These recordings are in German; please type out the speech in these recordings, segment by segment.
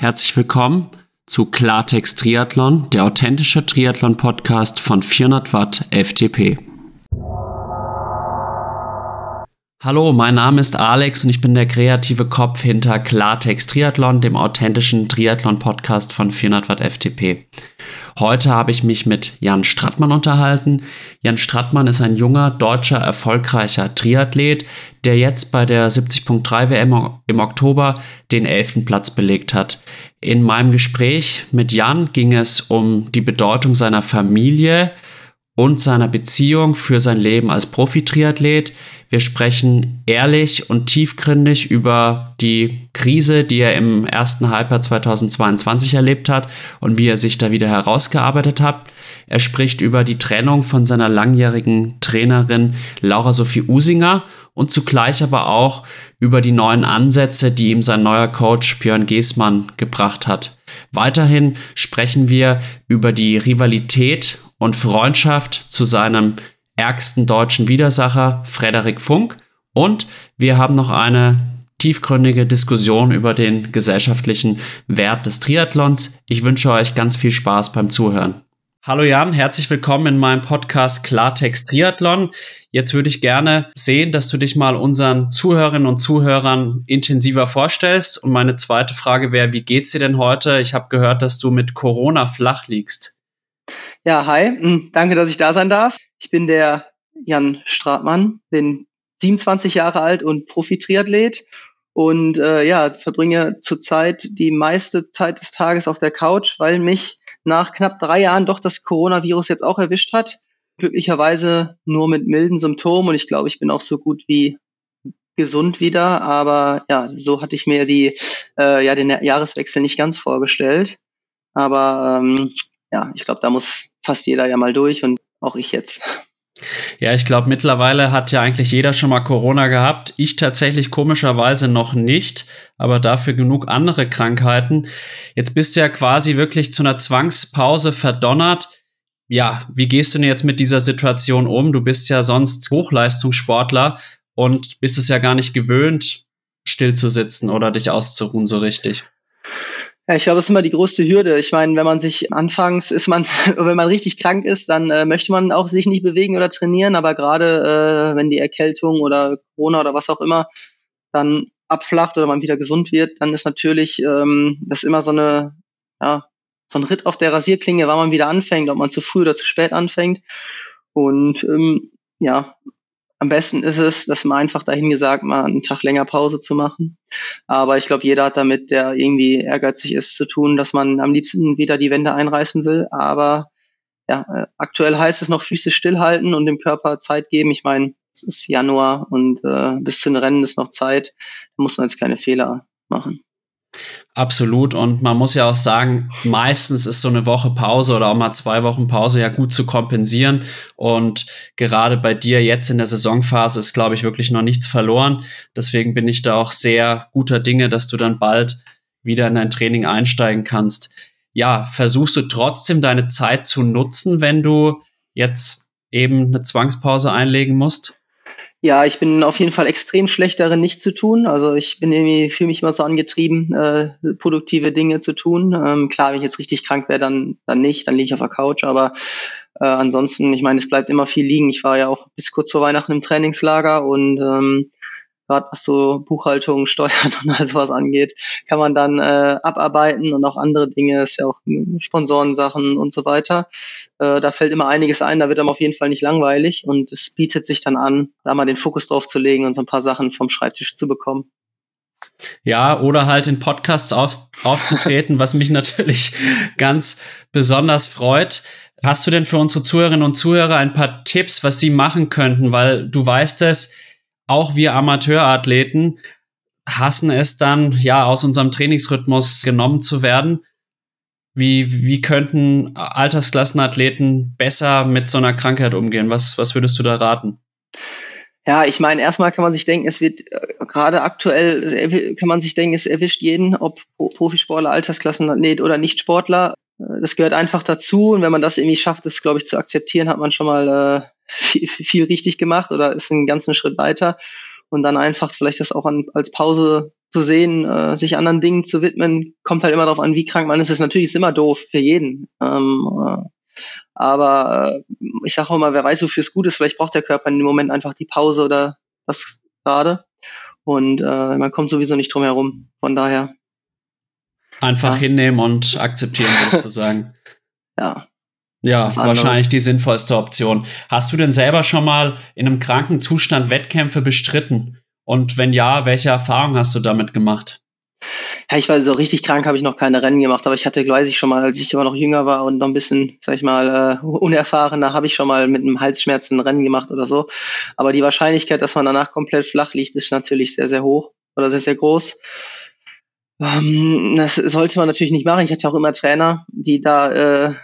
Herzlich willkommen zu Klartext Triathlon, der authentische Triathlon-Podcast von 400 Watt FTP. Hallo, mein Name ist Alex und ich bin der kreative Kopf hinter Klartext Triathlon, dem authentischen Triathlon-Podcast von 400 Watt FTP. Heute habe ich mich mit Jan Strattmann unterhalten. Jan Strattmann ist ein junger, deutscher, erfolgreicher Triathlet, der jetzt bei der 70.3 WM im Oktober den 11. Platz belegt hat. In meinem Gespräch mit Jan ging es um die Bedeutung seiner Familie und seiner Beziehung für sein Leben als Profi-Triathlet. Wir sprechen ehrlich und tiefgründig über die Krise, die er im ersten Halbjahr 2022 erlebt hat und wie er sich da wieder herausgearbeitet hat. Er spricht über die Trennung von seiner langjährigen Trainerin Laura Sophie Usinger und zugleich aber auch über die neuen Ansätze, die ihm sein neuer Coach Björn Geßmann gebracht hat. Weiterhin sprechen wir über die Rivalität und Freundschaft zu seinem ärgsten deutschen Widersacher Frederik Funk. Und wir haben noch eine tiefgründige Diskussion über den gesellschaftlichen Wert des Triathlons. Ich wünsche euch ganz viel Spaß beim Zuhören. Hallo Jan, herzlich willkommen in meinem Podcast Klartext Triathlon. Jetzt würde ich gerne sehen, dass du dich mal unseren Zuhörerinnen und Zuhörern intensiver vorstellst. Und meine zweite Frage wäre, wie geht's dir denn heute? Ich habe gehört, dass du mit Corona flach liegst. Ja, hi, hm, danke, dass ich da sein darf. Ich bin der Jan Stratmann, bin 27 Jahre alt und Profi-Triathlet und äh, ja, verbringe zurzeit die meiste Zeit des Tages auf der Couch, weil mich nach knapp drei Jahren doch das Coronavirus jetzt auch erwischt hat. Glücklicherweise nur mit milden Symptomen und ich glaube, ich bin auch so gut wie gesund wieder. Aber ja, so hatte ich mir die äh, ja den Jahreswechsel nicht ganz vorgestellt. Aber ähm, ja, ich glaube, da muss fast jeder ja mal durch und auch ich jetzt. Ja, ich glaube, mittlerweile hat ja eigentlich jeder schon mal Corona gehabt. Ich tatsächlich komischerweise noch nicht, aber dafür genug andere Krankheiten. Jetzt bist du ja quasi wirklich zu einer Zwangspause verdonnert. Ja, wie gehst du denn jetzt mit dieser Situation um? Du bist ja sonst Hochleistungssportler und bist es ja gar nicht gewöhnt, still zu sitzen oder dich auszuruhen so richtig. Ja, ich glaube, das ist immer die größte Hürde. Ich meine, wenn man sich anfangs ist man, wenn man richtig krank ist, dann äh, möchte man auch sich nicht bewegen oder trainieren. Aber gerade äh, wenn die Erkältung oder Corona oder was auch immer dann abflacht oder man wieder gesund wird, dann ist natürlich ähm, das immer so eine, ja, so ein Ritt auf der Rasierklinge, wann man wieder anfängt, ob man zu früh oder zu spät anfängt. Und ähm, ja, am besten ist es, dass man einfach dahin gesagt, mal einen Tag länger Pause zu machen. Aber ich glaube, jeder hat damit, der irgendwie ehrgeizig ist, zu tun, dass man am liebsten wieder die Wände einreißen will. Aber ja, äh, aktuell heißt es noch Füße stillhalten und dem Körper Zeit geben. Ich meine, es ist Januar und äh, bis zu den Rennen ist noch Zeit. Da muss man jetzt keine Fehler machen. Absolut. Und man muss ja auch sagen, meistens ist so eine Woche Pause oder auch mal zwei Wochen Pause ja gut zu kompensieren. Und gerade bei dir jetzt in der Saisonphase ist, glaube ich, wirklich noch nichts verloren. Deswegen bin ich da auch sehr guter Dinge, dass du dann bald wieder in dein Training einsteigen kannst. Ja, versuchst du trotzdem deine Zeit zu nutzen, wenn du jetzt eben eine Zwangspause einlegen musst? Ja, ich bin auf jeden Fall extrem schlecht darin, nicht zu tun. Also ich bin irgendwie, fühle mich immer so angetrieben, äh, produktive Dinge zu tun. Ähm, klar, wenn ich jetzt richtig krank wäre, dann, dann nicht, dann liege ich auf der Couch. Aber äh, ansonsten, ich meine, es bleibt immer viel liegen. Ich war ja auch bis kurz vor Weihnachten im Trainingslager und ähm, gerade was so Buchhaltung, Steuern und all sowas angeht, kann man dann äh, abarbeiten und auch andere Dinge, ist ja auch Sponsorensachen und so weiter. Äh, da fällt immer einiges ein, da wird einem auf jeden Fall nicht langweilig und es bietet sich dann an, da mal den Fokus drauf zu legen und so ein paar Sachen vom Schreibtisch zu bekommen. Ja, oder halt in Podcasts auf, aufzutreten, was mich natürlich ganz besonders freut. Hast du denn für unsere Zuhörerinnen und Zuhörer ein paar Tipps, was sie machen könnten? Weil du weißt es, auch wir Amateurathleten hassen es dann, ja, aus unserem Trainingsrhythmus genommen zu werden. Wie, wie könnten Altersklassenathleten besser mit so einer Krankheit umgehen? Was, was würdest du da raten? Ja, ich meine, erstmal kann man sich denken, es wird äh, gerade aktuell kann man sich denken, es erwischt jeden, ob Profisportler, Altersklassenathlet oder Nichtsportler. Äh, das gehört einfach dazu und wenn man das irgendwie schafft, das glaube ich zu akzeptieren, hat man schon mal äh, viel, viel richtig gemacht oder ist einen ganzen Schritt weiter und dann einfach vielleicht das auch an, als Pause zu sehen, äh, sich anderen Dingen zu widmen, kommt halt immer darauf an, wie krank man ist. ist natürlich ist immer doof für jeden. Ähm, äh, aber äh, ich sage auch immer, wer weiß, wofür es gut ist, vielleicht braucht der Körper in dem Moment einfach die Pause oder das gerade. Und äh, man kommt sowieso nicht drum herum. Von daher. Einfach ja. hinnehmen und akzeptieren, würdest du sagen. ja. Ja, wahrscheinlich die sinnvollste Option. Hast du denn selber schon mal in einem kranken Zustand Wettkämpfe bestritten? Und wenn ja, welche Erfahrungen hast du damit gemacht? Ja, ich war so richtig krank, habe ich noch keine Rennen gemacht, aber ich hatte, weiß ich schon mal, als ich immer noch jünger war und noch ein bisschen, sag ich mal, äh, unerfahrener, habe ich schon mal mit einem Halsschmerzen ein Rennen gemacht oder so. Aber die Wahrscheinlichkeit, dass man danach komplett flach liegt, ist natürlich sehr, sehr hoch oder sehr, sehr groß. Ähm, das sollte man natürlich nicht machen. Ich hatte auch immer Trainer, die da äh,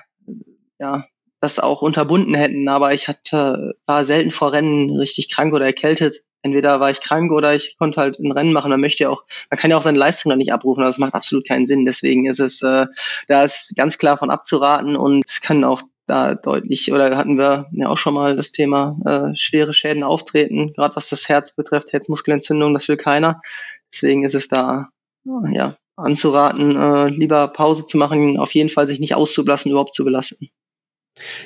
ja das auch unterbunden hätten, aber ich hatte, war selten vor Rennen richtig krank oder erkältet entweder war ich krank oder ich konnte halt ein Rennen machen. Man möchte ja auch, man kann ja auch seine Leistung dann nicht abrufen. Das macht absolut keinen Sinn. Deswegen ist es, äh, da ist ganz klar von abzuraten und es kann auch da deutlich, oder hatten wir ja auch schon mal das Thema äh, schwere Schäden auftreten, gerade was das Herz betrifft, Herzmuskelentzündung, das will keiner. Deswegen ist es da ja anzuraten, äh, lieber Pause zu machen, auf jeden Fall sich nicht auszublassen, überhaupt zu belasten.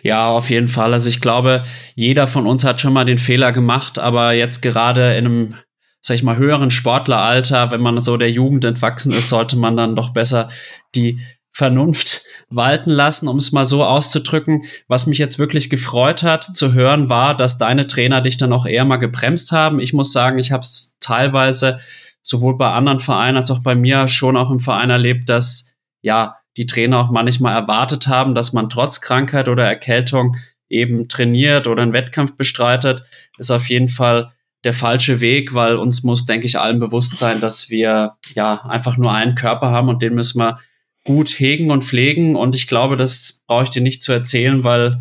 Ja, auf jeden Fall. Also ich glaube, jeder von uns hat schon mal den Fehler gemacht, aber jetzt gerade in einem, sag ich mal, höheren Sportleralter, wenn man so der Jugend entwachsen ist, sollte man dann doch besser die Vernunft walten lassen, um es mal so auszudrücken. Was mich jetzt wirklich gefreut hat zu hören, war, dass deine Trainer dich dann auch eher mal gebremst haben. Ich muss sagen, ich habe es teilweise sowohl bei anderen Vereinen als auch bei mir schon auch im Verein erlebt, dass ja die Trainer auch manchmal erwartet haben, dass man trotz Krankheit oder Erkältung eben trainiert oder einen Wettkampf bestreitet, ist auf jeden Fall der falsche Weg, weil uns muss, denke ich, allen bewusst sein, dass wir ja einfach nur einen Körper haben und den müssen wir gut hegen und pflegen. Und ich glaube, das brauche ich dir nicht zu erzählen, weil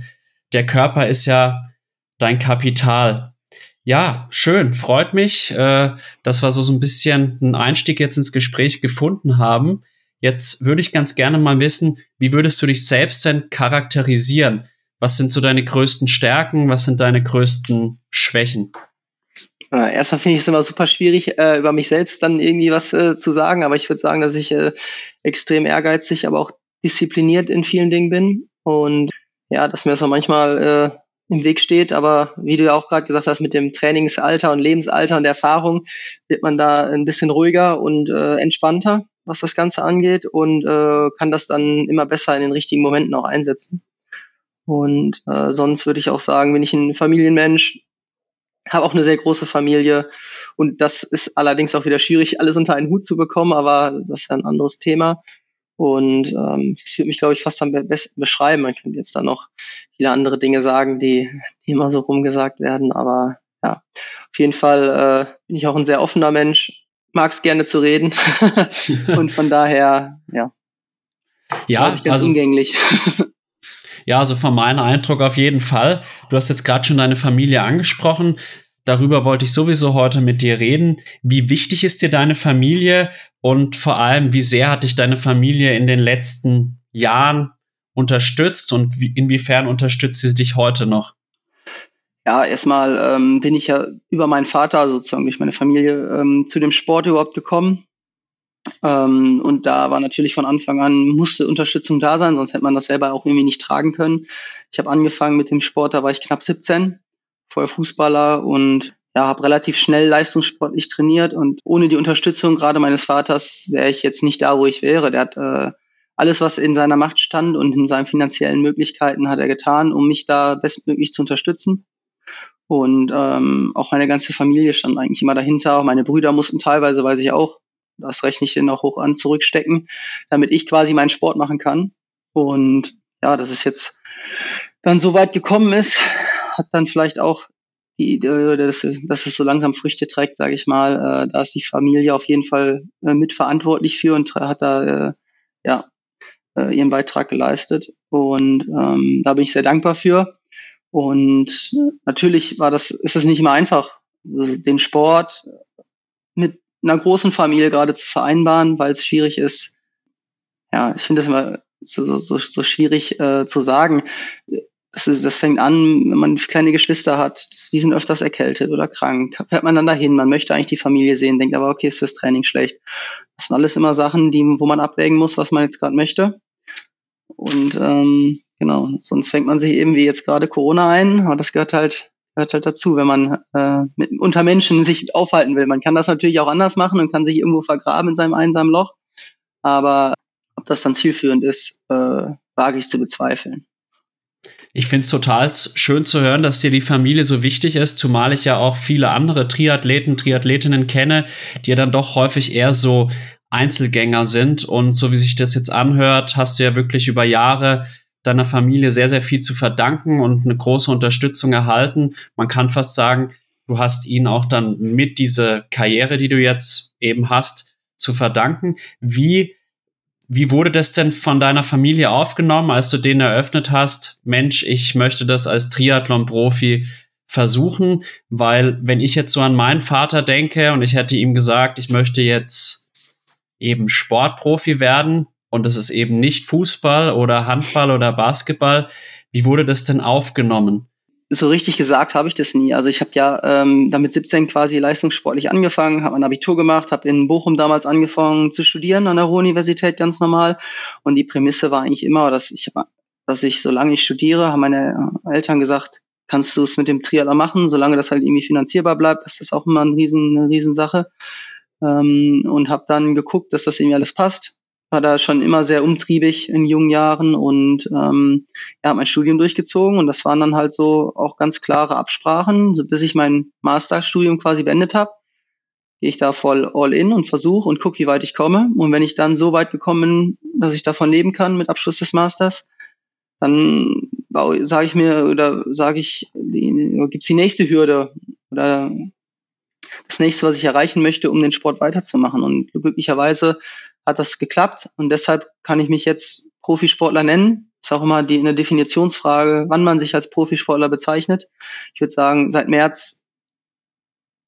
der Körper ist ja dein Kapital. Ja, schön, freut mich, äh, dass wir so, so ein bisschen einen Einstieg jetzt ins Gespräch gefunden haben. Jetzt würde ich ganz gerne mal wissen, wie würdest du dich selbst denn charakterisieren? Was sind so deine größten Stärken? Was sind deine größten Schwächen? Äh, erstmal finde ich es immer super schwierig, äh, über mich selbst dann irgendwie was äh, zu sagen, aber ich würde sagen, dass ich äh, extrem ehrgeizig, aber auch diszipliniert in vielen Dingen bin und ja, dass mir das auch manchmal im Weg steht, aber wie du ja auch gerade gesagt hast, mit dem Trainingsalter und Lebensalter und Erfahrung wird man da ein bisschen ruhiger und entspannter was das Ganze angeht und äh, kann das dann immer besser in den richtigen Momenten auch einsetzen. Und äh, sonst würde ich auch sagen, bin ich ein Familienmensch, habe auch eine sehr große Familie und das ist allerdings auch wieder schwierig, alles unter einen Hut zu bekommen, aber das ist ein anderes Thema. Und ähm, das würde mich, glaube ich, fast am besten beschreiben. Man könnte jetzt da noch viele andere Dinge sagen, die, die immer so rumgesagt werden, aber ja, auf jeden Fall äh, bin ich auch ein sehr offener Mensch, mag es gerne zu reden. und von daher, ja. Ja, ich ganz also, umgänglich. ja, also von meinem Eindruck auf jeden Fall. Du hast jetzt gerade schon deine Familie angesprochen. Darüber wollte ich sowieso heute mit dir reden. Wie wichtig ist dir deine Familie und vor allem, wie sehr hat dich deine Familie in den letzten Jahren unterstützt und inwiefern unterstützt sie dich heute noch? Ja, erstmal ähm, bin ich ja über meinen Vater, sozusagen durch meine Familie, ähm, zu dem Sport überhaupt gekommen. Ähm, und da war natürlich von Anfang an, musste Unterstützung da sein, sonst hätte man das selber auch irgendwie nicht tragen können. Ich habe angefangen mit dem Sport, da war ich knapp 17, vorher Fußballer und ja, habe relativ schnell leistungssportlich trainiert und ohne die Unterstützung gerade meines Vaters wäre ich jetzt nicht da, wo ich wäre. Der hat äh, alles, was in seiner Macht stand und in seinen finanziellen Möglichkeiten hat er getan, um mich da bestmöglich zu unterstützen. Und ähm, auch meine ganze Familie stand eigentlich immer dahinter. Meine Brüder mussten teilweise, weiß ich auch, das rechne ich denen auch hoch an, zurückstecken, damit ich quasi meinen Sport machen kann. Und ja, dass es jetzt dann so weit gekommen ist, hat dann vielleicht auch die, dass, dass es so langsam Früchte trägt, sage ich mal. Äh, da ist die Familie auf jeden Fall äh, mitverantwortlich für und hat da äh, ja ihren Beitrag geleistet. Und ähm, da bin ich sehr dankbar für. Und natürlich war das, ist es nicht immer einfach, den Sport mit einer großen Familie gerade zu vereinbaren, weil es schwierig ist. Ja, ich finde das immer so, so, so schwierig äh, zu sagen. das, ist, das fängt an, wenn man kleine Geschwister hat, die sind öfters erkältet oder krank. Fährt man dann dahin, man möchte eigentlich die Familie sehen, denkt aber, okay, ist fürs Training schlecht. Das sind alles immer Sachen, die, wo man abwägen muss, was man jetzt gerade möchte. Und ähm, genau, sonst fängt man sich eben wie jetzt gerade Corona ein, aber das gehört halt, gehört halt dazu, wenn man äh, mit, unter Menschen sich aufhalten will. Man kann das natürlich auch anders machen und kann sich irgendwo vergraben in seinem einsamen Loch. Aber ob das dann zielführend ist, äh, wage ich zu bezweifeln. Ich finde es total schön zu hören, dass dir die Familie so wichtig ist, zumal ich ja auch viele andere Triathleten, Triathletinnen kenne, die ja dann doch häufig eher so Einzelgänger sind. Und so wie sich das jetzt anhört, hast du ja wirklich über Jahre deiner Familie sehr, sehr viel zu verdanken und eine große Unterstützung erhalten. Man kann fast sagen, du hast ihnen auch dann mit dieser Karriere, die du jetzt eben hast, zu verdanken. Wie wie wurde das denn von deiner Familie aufgenommen, als du den eröffnet hast? Mensch, ich möchte das als Triathlon-Profi versuchen, weil wenn ich jetzt so an meinen Vater denke und ich hätte ihm gesagt, ich möchte jetzt eben Sportprofi werden und das ist eben nicht Fußball oder Handball oder Basketball, wie wurde das denn aufgenommen? so richtig gesagt habe ich das nie. Also ich habe ja ähm, damit 17 quasi leistungssportlich angefangen, habe ein Abitur gemacht, habe in Bochum damals angefangen zu studieren an der Ruhr-Universität ganz normal. Und die Prämisse war eigentlich immer, dass ich, dass ich, solange ich studiere, haben meine Eltern gesagt, kannst du es mit dem Triathlon machen, solange das halt irgendwie finanzierbar bleibt. Das ist auch immer ein riesen, eine Riesensache. Ähm, und habe dann geguckt, dass das irgendwie alles passt war da schon immer sehr umtriebig in jungen Jahren und ähm, ja, habe mein Studium durchgezogen und das waren dann halt so auch ganz klare Absprachen, so bis ich mein Masterstudium quasi beendet habe, gehe ich da voll all in und versuche und gucke, wie weit ich komme. Und wenn ich dann so weit gekommen bin, dass ich davon leben kann mit Abschluss des Masters, dann sage ich mir oder sage ich, gibt's die nächste Hürde oder das nächste, was ich erreichen möchte, um den Sport weiterzumachen. Und glücklicherweise hat das geklappt und deshalb kann ich mich jetzt Profisportler nennen. Ist auch immer die eine Definitionsfrage, wann man sich als Profisportler bezeichnet. Ich würde sagen, seit März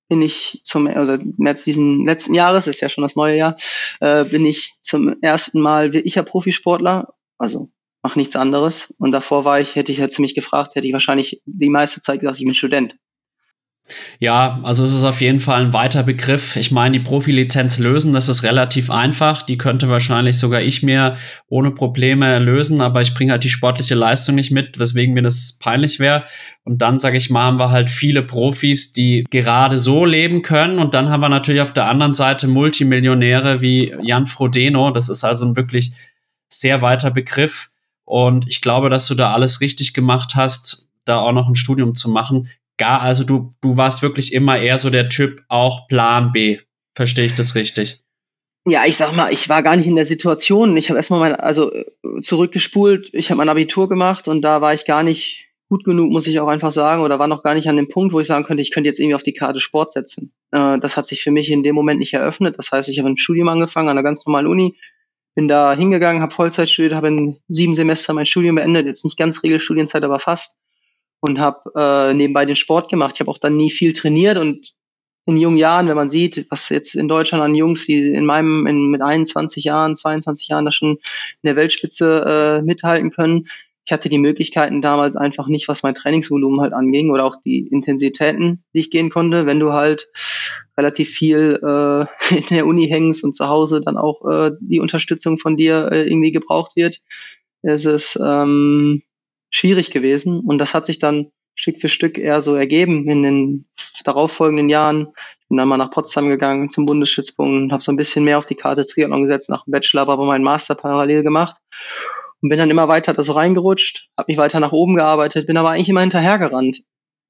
bin ich zum, also März diesen letzten Jahres, ist ja schon das neue Jahr, äh, bin ich zum ersten Mal wirklicher Profisportler. Also mache nichts anderes. Und davor war ich, hätte ich jetzt mich gefragt, hätte ich wahrscheinlich die meiste Zeit gesagt, ich bin Student. Ja, also es ist auf jeden Fall ein weiter Begriff. Ich meine, die Profilizenz lösen, das ist relativ einfach. Die könnte wahrscheinlich sogar ich mir ohne Probleme lösen, aber ich bringe halt die sportliche Leistung nicht mit, weswegen mir das peinlich wäre. Und dann, sage ich mal, haben wir halt viele Profis, die gerade so leben können. Und dann haben wir natürlich auf der anderen Seite Multimillionäre wie Jan Frodeno. Das ist also ein wirklich sehr weiter Begriff. Und ich glaube, dass du da alles richtig gemacht hast, da auch noch ein Studium zu machen gar, also du, du warst wirklich immer eher so der Typ auch Plan B. Verstehe ich das richtig? Ja, ich sag mal, ich war gar nicht in der Situation. Ich habe erstmal mein, also äh, zurückgespult, ich habe mein Abitur gemacht und da war ich gar nicht gut genug, muss ich auch einfach sagen, oder war noch gar nicht an dem Punkt, wo ich sagen könnte, ich könnte jetzt irgendwie auf die Karte Sport setzen. Äh, das hat sich für mich in dem Moment nicht eröffnet. Das heißt, ich habe ein Studium angefangen an einer ganz normalen Uni, bin da hingegangen, habe Vollzeit studiert, habe in sieben Semester mein Studium beendet, jetzt nicht ganz Regelstudienzeit, aber fast und habe äh, nebenbei den Sport gemacht. Ich habe auch dann nie viel trainiert und in jungen Jahren, wenn man sieht, was jetzt in Deutschland an Jungs, die in meinem in, mit 21 Jahren, 22 Jahren da schon in der Weltspitze äh, mithalten können, ich hatte die Möglichkeiten damals einfach nicht, was mein Trainingsvolumen halt anging oder auch die Intensitäten, die ich gehen konnte. Wenn du halt relativ viel äh, in der Uni hängst und zu Hause dann auch äh, die Unterstützung von dir äh, irgendwie gebraucht wird, ist es ähm, schwierig gewesen. Und das hat sich dann Stück für Stück eher so ergeben in den darauffolgenden Jahren. Ich bin dann mal nach Potsdam gegangen zum Bundesstützpunkt, habe so ein bisschen mehr auf die Karte Triathlon gesetzt nach dem Bachelor, aber meinen Master parallel gemacht und bin dann immer weiter da so reingerutscht, habe mich weiter nach oben gearbeitet, bin aber eigentlich immer hinterhergerannt.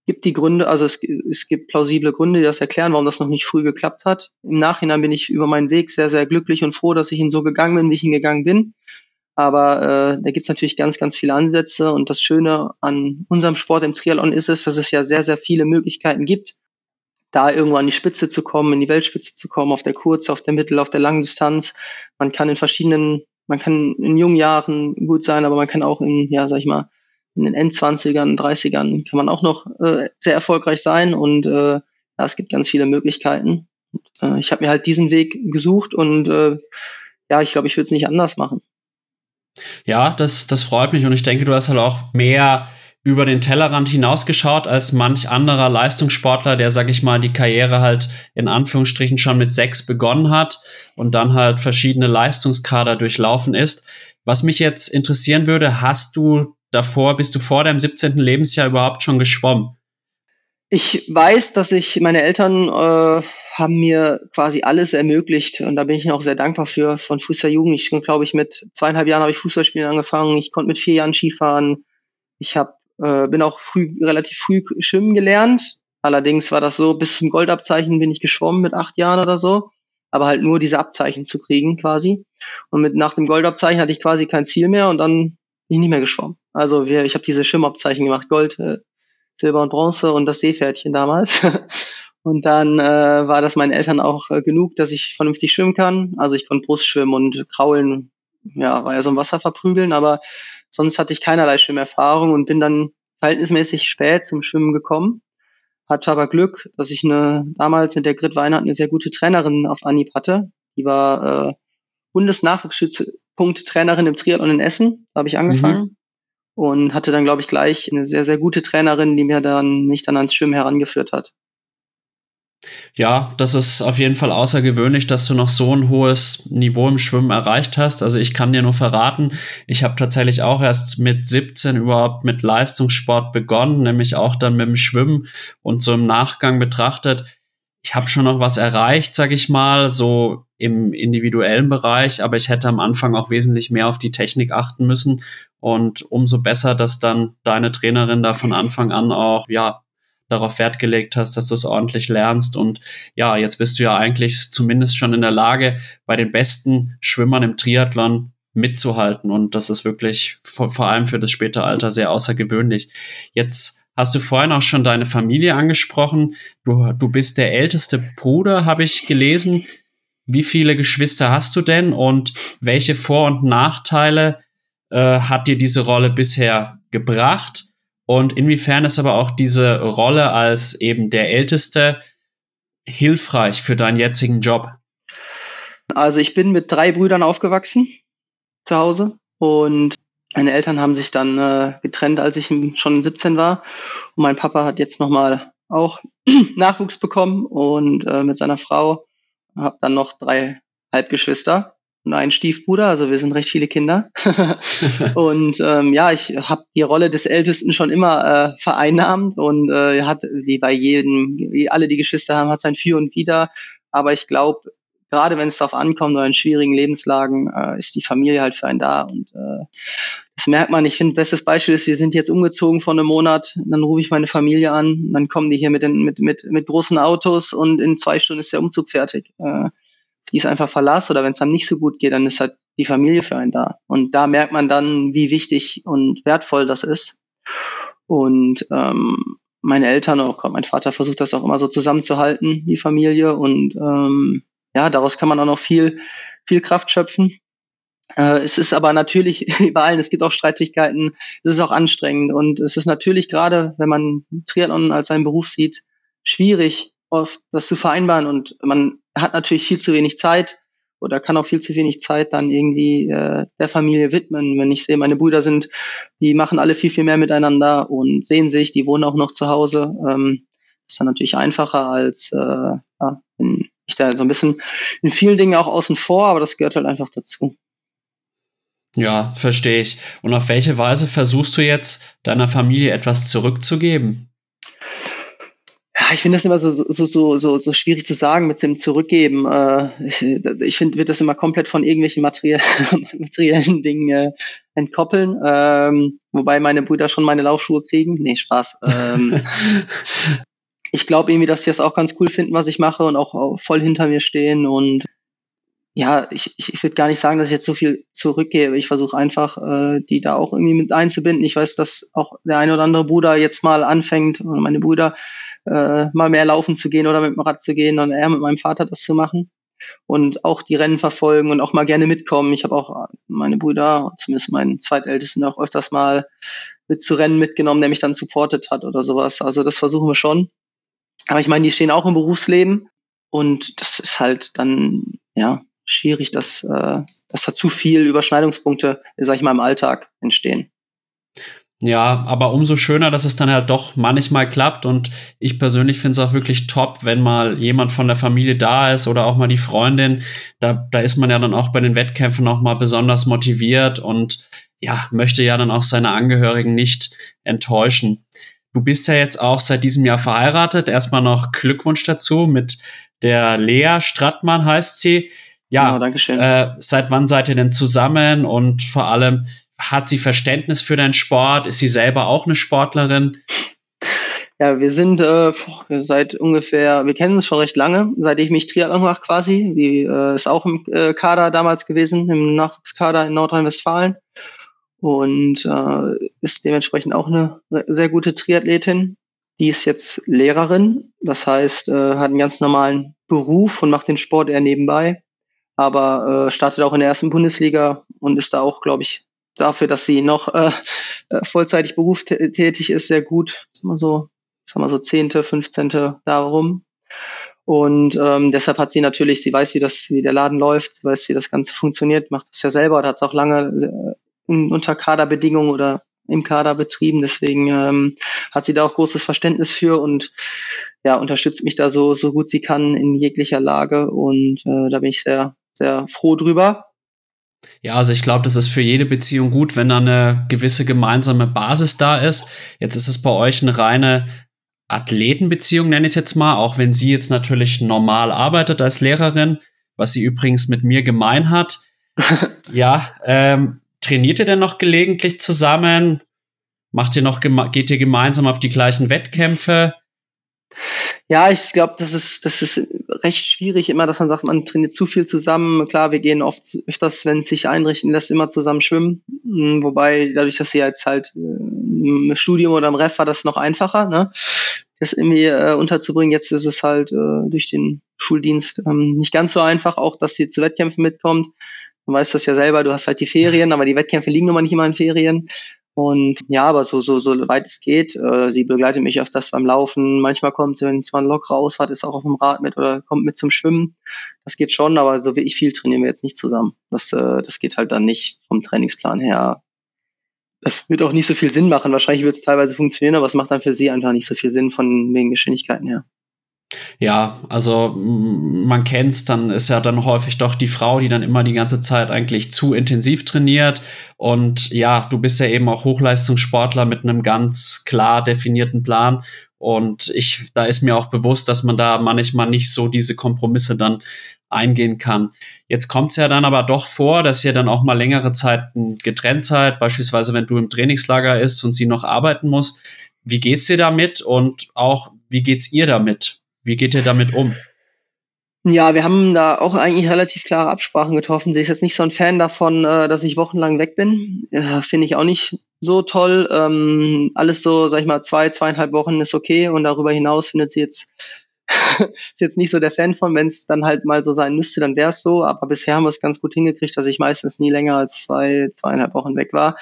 Gibt die Gründe, also es, es gibt plausible Gründe, die das erklären, warum das noch nicht früh geklappt hat. Im Nachhinein bin ich über meinen Weg sehr, sehr glücklich und froh, dass ich ihn so gegangen bin, wie ich ihn gegangen bin. Aber äh, da gibt es natürlich ganz, ganz viele Ansätze. Und das Schöne an unserem Sport im Triathlon ist es, dass es ja sehr, sehr viele Möglichkeiten gibt, da irgendwo an die Spitze zu kommen, in die Weltspitze zu kommen, auf der Kurz-, auf der Mittel-, auf der langen Distanz. Man kann in verschiedenen, man kann in jungen Jahren gut sein, aber man kann auch in, ja, sag ich mal, in den Endzwanzigern, 30ern kann man auch noch äh, sehr erfolgreich sein und äh, ja, es gibt ganz viele Möglichkeiten. Und, äh, ich habe mir halt diesen Weg gesucht und äh, ja, ich glaube, ich würde es nicht anders machen. Ja, das, das freut mich und ich denke, du hast halt auch mehr über den Tellerrand hinausgeschaut als manch anderer Leistungssportler, der, sag ich mal, die Karriere halt in Anführungsstrichen schon mit sechs begonnen hat und dann halt verschiedene Leistungskader durchlaufen ist. Was mich jetzt interessieren würde, hast du davor, bist du vor deinem 17. Lebensjahr überhaupt schon geschwommen? Ich weiß, dass ich, meine Eltern äh, haben mir quasi alles ermöglicht und da bin ich auch sehr dankbar für von Fußball Jugend. Ich glaube ich mit zweieinhalb Jahren habe ich Fußballspielen angefangen. Ich konnte mit vier Jahren Skifahren. Ich habe äh, bin auch früh relativ früh schwimmen gelernt. Allerdings war das so bis zum Goldabzeichen bin ich geschwommen mit acht Jahren oder so, aber halt nur diese Abzeichen zu kriegen quasi. Und mit nach dem Goldabzeichen hatte ich quasi kein Ziel mehr und dann bin ich nicht mehr geschwommen. Also wir, ich habe diese Schwimmabzeichen gemacht, Gold, äh, Silber und Bronze und das Seepferdchen damals. und dann äh, war das meinen Eltern auch äh, genug, dass ich vernünftig schwimmen kann. Also ich konnte Brust schwimmen und kraulen, ja, war ja so im Wasser verprügeln, aber sonst hatte ich keinerlei Schwimmerfahrung und bin dann verhältnismäßig spät zum Schwimmen gekommen. Hatte aber Glück, dass ich eine damals mit der Grit Weinhardt eine sehr gute Trainerin auf Anhieb hatte. Die war äh, Bundesnachwuchsstützpunkt-Trainerin im Triathlon in Essen. Da habe ich angefangen. Mhm und hatte dann, glaube ich, gleich eine sehr, sehr gute Trainerin, die mir dann, mich dann ans Schwimmen herangeführt hat. Ja, das ist auf jeden Fall außergewöhnlich, dass du noch so ein hohes Niveau im Schwimmen erreicht hast. Also ich kann dir nur verraten, ich habe tatsächlich auch erst mit 17 überhaupt mit Leistungssport begonnen, nämlich auch dann mit dem Schwimmen und so im Nachgang betrachtet. Ich habe schon noch was erreicht, sag ich mal, so im individuellen Bereich, aber ich hätte am Anfang auch wesentlich mehr auf die Technik achten müssen und umso besser, dass dann deine Trainerin da von Anfang an auch, ja, darauf Wert gelegt hast, dass du es ordentlich lernst. Und ja, jetzt bist du ja eigentlich zumindest schon in der Lage, bei den besten Schwimmern im Triathlon mitzuhalten. Und das ist wirklich vor, vor allem für das späte Alter sehr außergewöhnlich. Jetzt hast du vorhin auch schon deine Familie angesprochen. Du, du bist der älteste Bruder, habe ich gelesen. Wie viele Geschwister hast du denn und welche Vor- und Nachteile äh, hat dir diese Rolle bisher gebracht? Und inwiefern ist aber auch diese Rolle als eben der Älteste hilfreich für deinen jetzigen Job? Also ich bin mit drei Brüdern aufgewachsen zu Hause und meine Eltern haben sich dann äh, getrennt, als ich schon 17 war. Und mein Papa hat jetzt nochmal auch Nachwuchs bekommen und äh, mit seiner Frau habe dann noch drei Halbgeschwister und einen Stiefbruder, also wir sind recht viele Kinder. und ähm, ja, ich habe die Rolle des Ältesten schon immer äh, vereinnahmt und äh, hat, wie bei jedem, wie alle die Geschwister haben, hat sein Für und Wider. Aber ich glaube, gerade wenn es darauf ankommt oder in schwierigen Lebenslagen, äh, ist die Familie halt für einen da. Und äh, das merkt man. Ich finde, bestes Beispiel ist, wir sind jetzt umgezogen vor einem Monat, dann rufe ich meine Familie an, dann kommen die hier mit, den, mit, mit, mit großen Autos und in zwei Stunden ist der Umzug fertig. Äh, die ist einfach verlasse oder wenn es einem nicht so gut geht, dann ist halt die Familie für einen da. Und da merkt man dann, wie wichtig und wertvoll das ist. Und ähm, meine Eltern, auch mein Vater versucht das auch immer so zusammenzuhalten, die Familie. Und ähm, ja, daraus kann man auch noch viel, viel Kraft schöpfen. Äh, es ist aber natürlich bei allen, es gibt auch Streitigkeiten, es ist auch anstrengend und es ist natürlich gerade, wenn man Triathlon als seinen Beruf sieht, schwierig, oft das zu vereinbaren und man hat natürlich viel zu wenig Zeit oder kann auch viel zu wenig Zeit dann irgendwie äh, der Familie widmen. Wenn ich sehe, meine Brüder sind, die machen alle viel, viel mehr miteinander und sehen sich, die wohnen auch noch zu Hause. Ähm, ist dann natürlich einfacher als äh, ja, bin ich da so ein bisschen in vielen Dingen auch außen vor, aber das gehört halt einfach dazu. Ja, verstehe ich. Und auf welche Weise versuchst du jetzt deiner Familie etwas zurückzugeben? Ich finde das immer so, so, so, so, so schwierig zu sagen mit dem Zurückgeben. Äh, ich, ich finde, wird das immer komplett von irgendwelchen materiell, materiellen Dingen äh, entkoppeln. Ähm, wobei meine Brüder schon meine Laufschuhe kriegen. Nee, Spaß. Ähm, ich glaube irgendwie, dass sie das auch ganz cool finden, was ich mache und auch voll hinter mir stehen. Und ja, ich, ich, ich würde gar nicht sagen, dass ich jetzt so viel zurückgebe. Ich versuche einfach, äh, die da auch irgendwie mit einzubinden. Ich weiß, dass auch der eine oder andere Bruder jetzt mal anfängt, oder meine Brüder, äh, mal mehr laufen zu gehen oder mit dem Rad zu gehen und eher mit meinem Vater das zu machen und auch die Rennen verfolgen und auch mal gerne mitkommen. Ich habe auch meine Brüder, zumindest meinen zweitältesten, auch öfters mal mit zu Rennen mitgenommen, der mich dann supportet hat oder sowas. Also das versuchen wir schon. Aber ich meine, die stehen auch im Berufsleben und das ist halt dann ja schwierig, dass, äh, dass da zu viel Überschneidungspunkte, sag ich mal, im Alltag entstehen. Ja, aber umso schöner, dass es dann halt doch manchmal klappt. Und ich persönlich finde es auch wirklich top, wenn mal jemand von der Familie da ist oder auch mal die Freundin. Da, da ist man ja dann auch bei den Wettkämpfen auch mal besonders motiviert und ja, möchte ja dann auch seine Angehörigen nicht enttäuschen. Du bist ja jetzt auch seit diesem Jahr verheiratet. Erstmal noch Glückwunsch dazu mit der Lea Strattmann heißt sie. Ja, genau, schön. Äh, seit wann seid ihr denn zusammen und vor allem, hat sie Verständnis für deinen Sport? Ist sie selber auch eine Sportlerin? Ja, wir sind äh, seit ungefähr, wir kennen uns schon recht lange, seit ich mich Triathlon mache quasi. Die äh, ist auch im äh, Kader damals gewesen, im Nachwuchskader in Nordrhein-Westfalen und äh, ist dementsprechend auch eine sehr gute Triathletin. Die ist jetzt Lehrerin, das heißt, äh, hat einen ganz normalen Beruf und macht den Sport eher nebenbei, aber äh, startet auch in der ersten Bundesliga und ist da auch, glaube ich, dafür, dass sie noch äh, äh vollzeitig berufstätig ist, sehr gut. Ist immer so, sagen wir so zehnte, fünfzehnte darum. Und ähm, deshalb hat sie natürlich, sie weiß, wie das, wie der Laden läuft, sie weiß, wie das Ganze funktioniert, macht das ja selber, hat es auch lange äh, unter Kaderbedingungen oder im Kader betrieben. Deswegen ähm, hat sie da auch großes Verständnis für und ja, unterstützt mich da so, so gut sie kann in jeglicher Lage. Und äh, da bin ich sehr, sehr froh drüber. Ja, also ich glaube, das ist für jede Beziehung gut, wenn da eine gewisse gemeinsame Basis da ist. Jetzt ist es bei euch eine reine Athletenbeziehung, nenne ich es jetzt mal, auch wenn sie jetzt natürlich normal arbeitet als Lehrerin, was sie übrigens mit mir gemein hat. ja, ähm, trainiert ihr denn noch gelegentlich zusammen? Macht ihr noch, geht ihr gemeinsam auf die gleichen Wettkämpfe? Ja, ich glaube, das ist, das ist recht schwierig immer, dass man sagt, man trainiert zu viel zusammen. Klar, wir gehen oft öfters, wenn es sich einrichten lässt, immer zusammen schwimmen. Hm, wobei, dadurch, dass sie jetzt halt äh, im Studium oder im Ref war das noch einfacher, ne? das irgendwie äh, unterzubringen. Jetzt ist es halt äh, durch den Schuldienst ähm, nicht ganz so einfach, auch dass sie zu Wettkämpfen mitkommt. Du weißt das ja selber, du hast halt die Ferien, aber die Wettkämpfe liegen nun mal nicht immer in Ferien. Und ja, aber so, so, so weit es geht. Äh, sie begleitet mich öfters beim Laufen. Manchmal kommt sie, wenn es mal eine lockere Ausfahrt ist, auch auf dem Rad mit oder kommt mit zum Schwimmen. Das geht schon, aber so wie ich viel trainieren wir jetzt nicht zusammen. Das, äh, das geht halt dann nicht vom Trainingsplan her. Das wird auch nicht so viel Sinn machen. Wahrscheinlich wird es teilweise funktionieren, aber es macht dann für sie einfach nicht so viel Sinn von den Geschwindigkeiten her. Ja, also man kennt's, dann ist ja dann häufig doch die Frau, die dann immer die ganze Zeit eigentlich zu intensiv trainiert. Und ja, du bist ja eben auch Hochleistungssportler mit einem ganz klar definierten Plan. Und ich, da ist mir auch bewusst, dass man da manchmal nicht so diese Kompromisse dann eingehen kann. Jetzt kommt's ja dann aber doch vor, dass ihr dann auch mal längere Zeiten getrennt seid, beispielsweise wenn du im Trainingslager ist und sie noch arbeiten muss. Wie geht's dir damit und auch wie geht's ihr damit? Wie geht ihr damit um? Ja, wir haben da auch eigentlich relativ klare Absprachen getroffen. Sie ist jetzt nicht so ein Fan davon, äh, dass ich wochenlang weg bin. Ja, Finde ich auch nicht so toll. Ähm, alles so, sag ich mal, zwei, zweieinhalb Wochen ist okay und darüber hinaus findet sie jetzt ist jetzt nicht so der Fan von. Wenn es dann halt mal so sein müsste, dann wäre es so. Aber bisher haben wir es ganz gut hingekriegt, dass ich meistens nie länger als zwei, zweieinhalb Wochen weg war.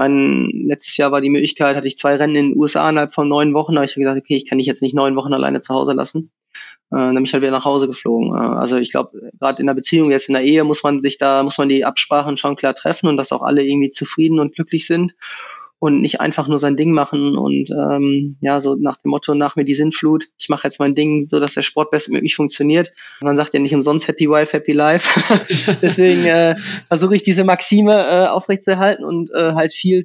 Ich meine, letztes Jahr war die Möglichkeit, hatte ich zwei Rennen in den USA innerhalb von neun Wochen. Da habe ich gesagt, okay, ich kann dich jetzt nicht neun Wochen alleine zu Hause lassen. Äh, dann bin ich halt wieder nach Hause geflogen. Äh, also ich glaube, gerade in der Beziehung, jetzt in der Ehe, muss man sich da, muss man die Absprachen schon klar treffen und dass auch alle irgendwie zufrieden und glücklich sind und nicht einfach nur sein Ding machen und ähm, ja, so nach dem Motto, nach mir die Sinnflut, ich mache jetzt mein Ding, so dass der Sport bestmöglich funktioniert. Man sagt ja nicht umsonst Happy Wife, Happy Life. Deswegen äh, versuche ich diese Maxime äh, aufrechtzuerhalten und äh, halt viel,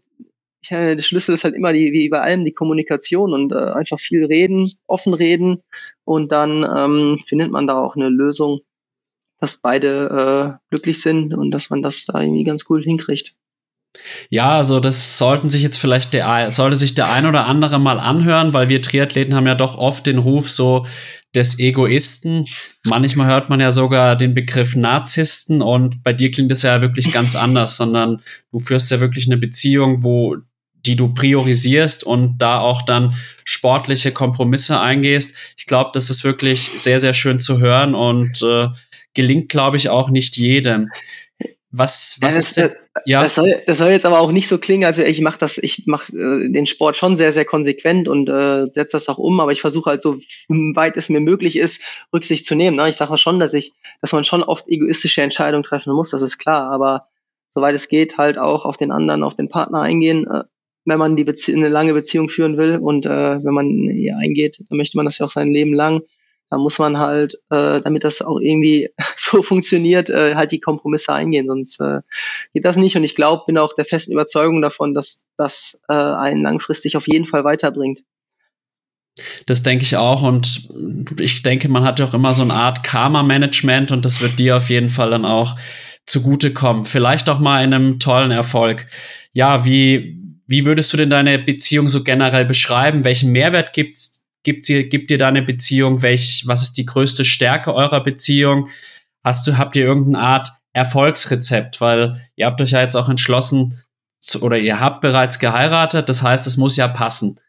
ich, äh, der Schlüssel ist halt immer die, wie bei allem die Kommunikation und äh, einfach viel reden, offen reden und dann ähm, findet man da auch eine Lösung, dass beide äh, glücklich sind und dass man das da irgendwie ganz cool hinkriegt. Ja, also das sollten sich jetzt vielleicht der, sollte sich der ein oder andere mal anhören, weil wir Triathleten haben ja doch oft den Ruf so des Egoisten. Manchmal hört man ja sogar den Begriff Narzissten und bei dir klingt es ja wirklich ganz anders, sondern du führst ja wirklich eine Beziehung, wo die du priorisierst und da auch dann sportliche Kompromisse eingehst. Ich glaube, das ist wirklich sehr, sehr schön zu hören und äh, gelingt, glaube ich, auch nicht jedem. Was, was ja, ist denn, ja. Das soll, das soll jetzt aber auch nicht so klingen, also ich mache das, ich mache äh, den Sport schon sehr, sehr konsequent und äh, setze das auch um, aber ich versuche halt so weit es mir möglich ist, Rücksicht zu nehmen. Ne? Ich sage schon, dass ich, dass man schon oft egoistische Entscheidungen treffen muss, das ist klar, aber soweit es geht, halt auch auf den anderen, auf den Partner eingehen. Äh, wenn man die Bezie eine lange Beziehung führen will und äh, wenn man hier eingeht, dann möchte man das ja auch sein Leben lang. Da muss man halt, äh, damit das auch irgendwie so funktioniert, äh, halt die Kompromisse eingehen, sonst äh, geht das nicht. Und ich glaube, bin auch der festen Überzeugung davon, dass das äh, einen langfristig auf jeden Fall weiterbringt. Das denke ich auch und ich denke, man hat ja auch immer so eine Art Karma-Management und das wird dir auf jeden Fall dann auch zugutekommen. Vielleicht auch mal in einem tollen Erfolg. Ja, wie, wie würdest du denn deine Beziehung so generell beschreiben? Welchen Mehrwert gibt's, gibt, sie, gibt dir deine Beziehung? Welch, was ist die größte Stärke eurer Beziehung? Hast du, habt ihr irgendeine Art Erfolgsrezept? Weil ihr habt euch ja jetzt auch entschlossen, zu, oder ihr habt bereits geheiratet. Das heißt, es muss ja passen.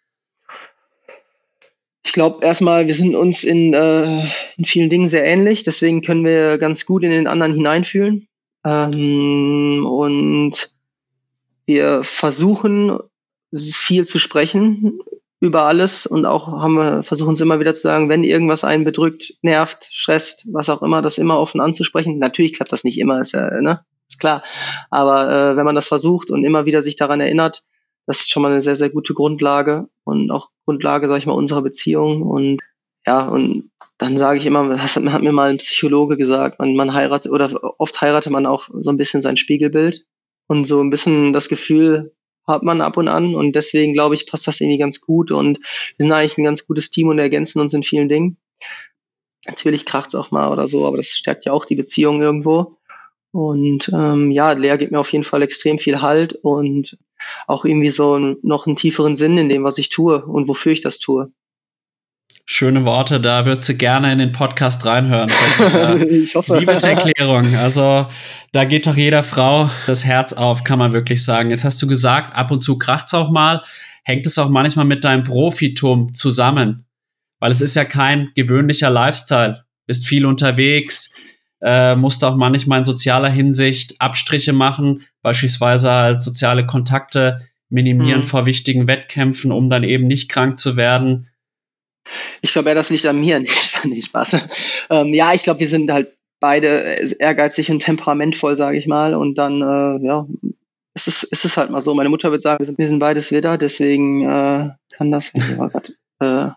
Ich glaube erstmal, wir sind uns in, äh, in vielen Dingen sehr ähnlich, deswegen können wir ganz gut in den anderen hineinfühlen. Ähm, und wir versuchen viel zu sprechen über alles und auch haben wir versuchen es immer wieder zu sagen, wenn irgendwas einen bedrückt, nervt, stresst, was auch immer, das immer offen anzusprechen. Natürlich klappt das nicht immer, ist ja, ne? Ist klar. Aber äh, wenn man das versucht und immer wieder sich daran erinnert, das ist schon mal eine sehr, sehr gute Grundlage und auch Grundlage, sag ich mal, unserer Beziehung. Und ja, und dann sage ich immer, das hat, hat mir mal ein Psychologe gesagt, man, man heiratet oder oft heiratet man auch so ein bisschen sein Spiegelbild. Und so ein bisschen das Gefühl hat man ab und an. Und deswegen glaube ich, passt das irgendwie ganz gut. Und wir sind eigentlich ein ganz gutes Team und ergänzen uns in vielen Dingen. Natürlich kracht's auch mal oder so, aber das stärkt ja auch die Beziehung irgendwo. Und ähm, ja, Lea gibt mir auf jeden Fall extrem viel Halt und auch irgendwie so noch einen tieferen Sinn in dem, was ich tue und wofür ich das tue. Schöne Worte, da wird sie gerne in den Podcast reinhören. ich hoffe. Liebeserklärung. Also da geht doch jeder Frau das Herz auf, kann man wirklich sagen. Jetzt hast du gesagt, ab und zu kracht's auch mal. Hängt es auch manchmal mit deinem Profitum zusammen? Weil es ist ja kein gewöhnlicher Lifestyle. Bist viel unterwegs, äh, musst auch manchmal in sozialer Hinsicht Abstriche machen, beispielsweise halt soziale Kontakte minimieren mhm. vor wichtigen Wettkämpfen, um dann eben nicht krank zu werden ich glaube, ja, das liegt an mir, nicht, nicht Spaß. Ähm, ja, ich glaube, wir sind halt beide ehrgeizig und temperamentvoll, sage ich mal. Und dann, äh, ja, es ist, es ist halt mal so. Meine Mutter wird sagen, wir sind, wir sind beides Widder, deswegen äh, kann das, oh Gott, äh,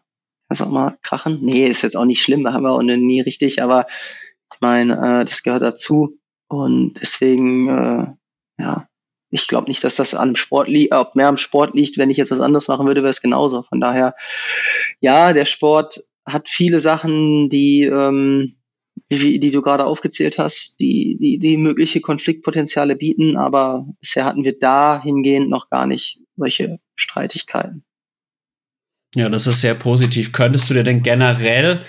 das auch mal krachen. Nee, ist jetzt auch nicht schlimm, haben wir auch nie richtig, aber ich meine, äh, das gehört dazu. Und deswegen, äh, ja, ich glaube nicht, dass das an Sport liegt, ob mehr am Sport liegt. Wenn ich jetzt was anderes machen würde, wäre es genauso. Von daher, ja, der Sport hat viele Sachen, die, ähm, wie, die du gerade aufgezählt hast, die, die, die mögliche Konfliktpotenziale bieten, aber bisher hatten wir dahingehend noch gar nicht solche Streitigkeiten. Ja, das ist sehr positiv. Könntest du dir denn generell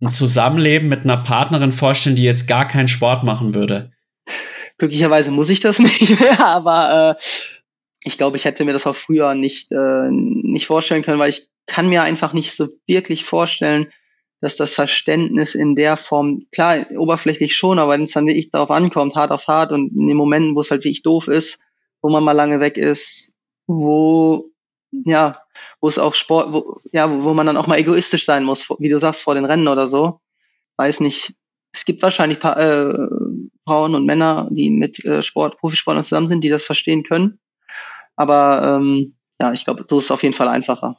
ein Zusammenleben mit einer Partnerin vorstellen, die jetzt gar keinen Sport machen würde? Glücklicherweise muss ich das nicht mehr, aber äh, ich glaube, ich hätte mir das auch früher nicht, äh, nicht vorstellen können, weil ich kann mir einfach nicht so wirklich vorstellen, dass das Verständnis in der Form, klar, oberflächlich schon, aber wenn es dann wirklich darauf ankommt, hart auf hart und in den Momenten, wo es halt wirklich doof ist, wo man mal lange weg ist, wo, ja, wo es auch Sport, wo, ja, wo, man dann auch mal egoistisch sein muss, wie du sagst, vor den Rennen oder so. Weiß nicht, es gibt wahrscheinlich paar, äh, Frauen und Männer, die mit äh, Sport, Profisportlern zusammen sind, die das verstehen können. Aber ähm, ja, ich glaube, so ist es auf jeden Fall einfacher.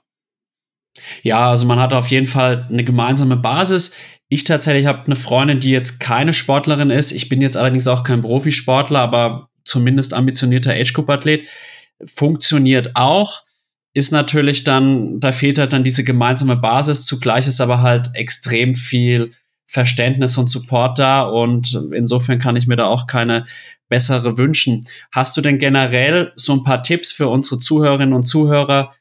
Ja, also man hat auf jeden Fall eine gemeinsame Basis. Ich tatsächlich habe eine Freundin, die jetzt keine Sportlerin ist. Ich bin jetzt allerdings auch kein Profisportler, aber zumindest ambitionierter Age-Group-Athlet. Funktioniert auch. Ist natürlich dann, da fehlt halt dann diese gemeinsame Basis. Zugleich ist aber halt extrem viel Verständnis und Support da und insofern kann ich mir da auch keine bessere wünschen. Hast du denn generell so ein paar Tipps für unsere Zuhörerinnen und Zuhörer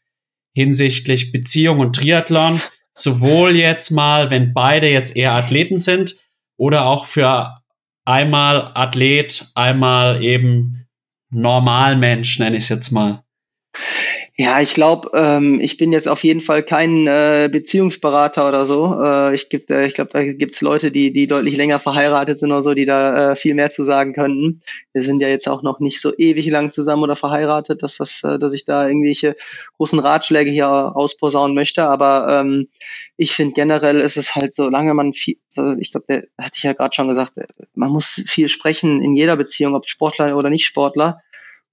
hinsichtlich Beziehung und Triathlon? Sowohl jetzt mal, wenn beide jetzt eher Athleten sind oder auch für einmal Athlet, einmal eben Normalmensch, nenne ich es jetzt mal. Ja, ich glaube, ähm, ich bin jetzt auf jeden Fall kein äh, Beziehungsberater oder so. Äh, ich gibt, äh, ich glaube, da gibt's Leute, die, die deutlich länger verheiratet sind oder so, die da äh, viel mehr zu sagen könnten. Wir sind ja jetzt auch noch nicht so ewig lang zusammen oder verheiratet, dass das, äh, dass ich da irgendwelche großen Ratschläge hier ausposaunen möchte. Aber ähm, ich finde generell ist es halt, solange man viel, also ich glaube, der hatte ich ja gerade schon gesagt, man muss viel sprechen in jeder Beziehung, ob Sportler oder nicht Sportler.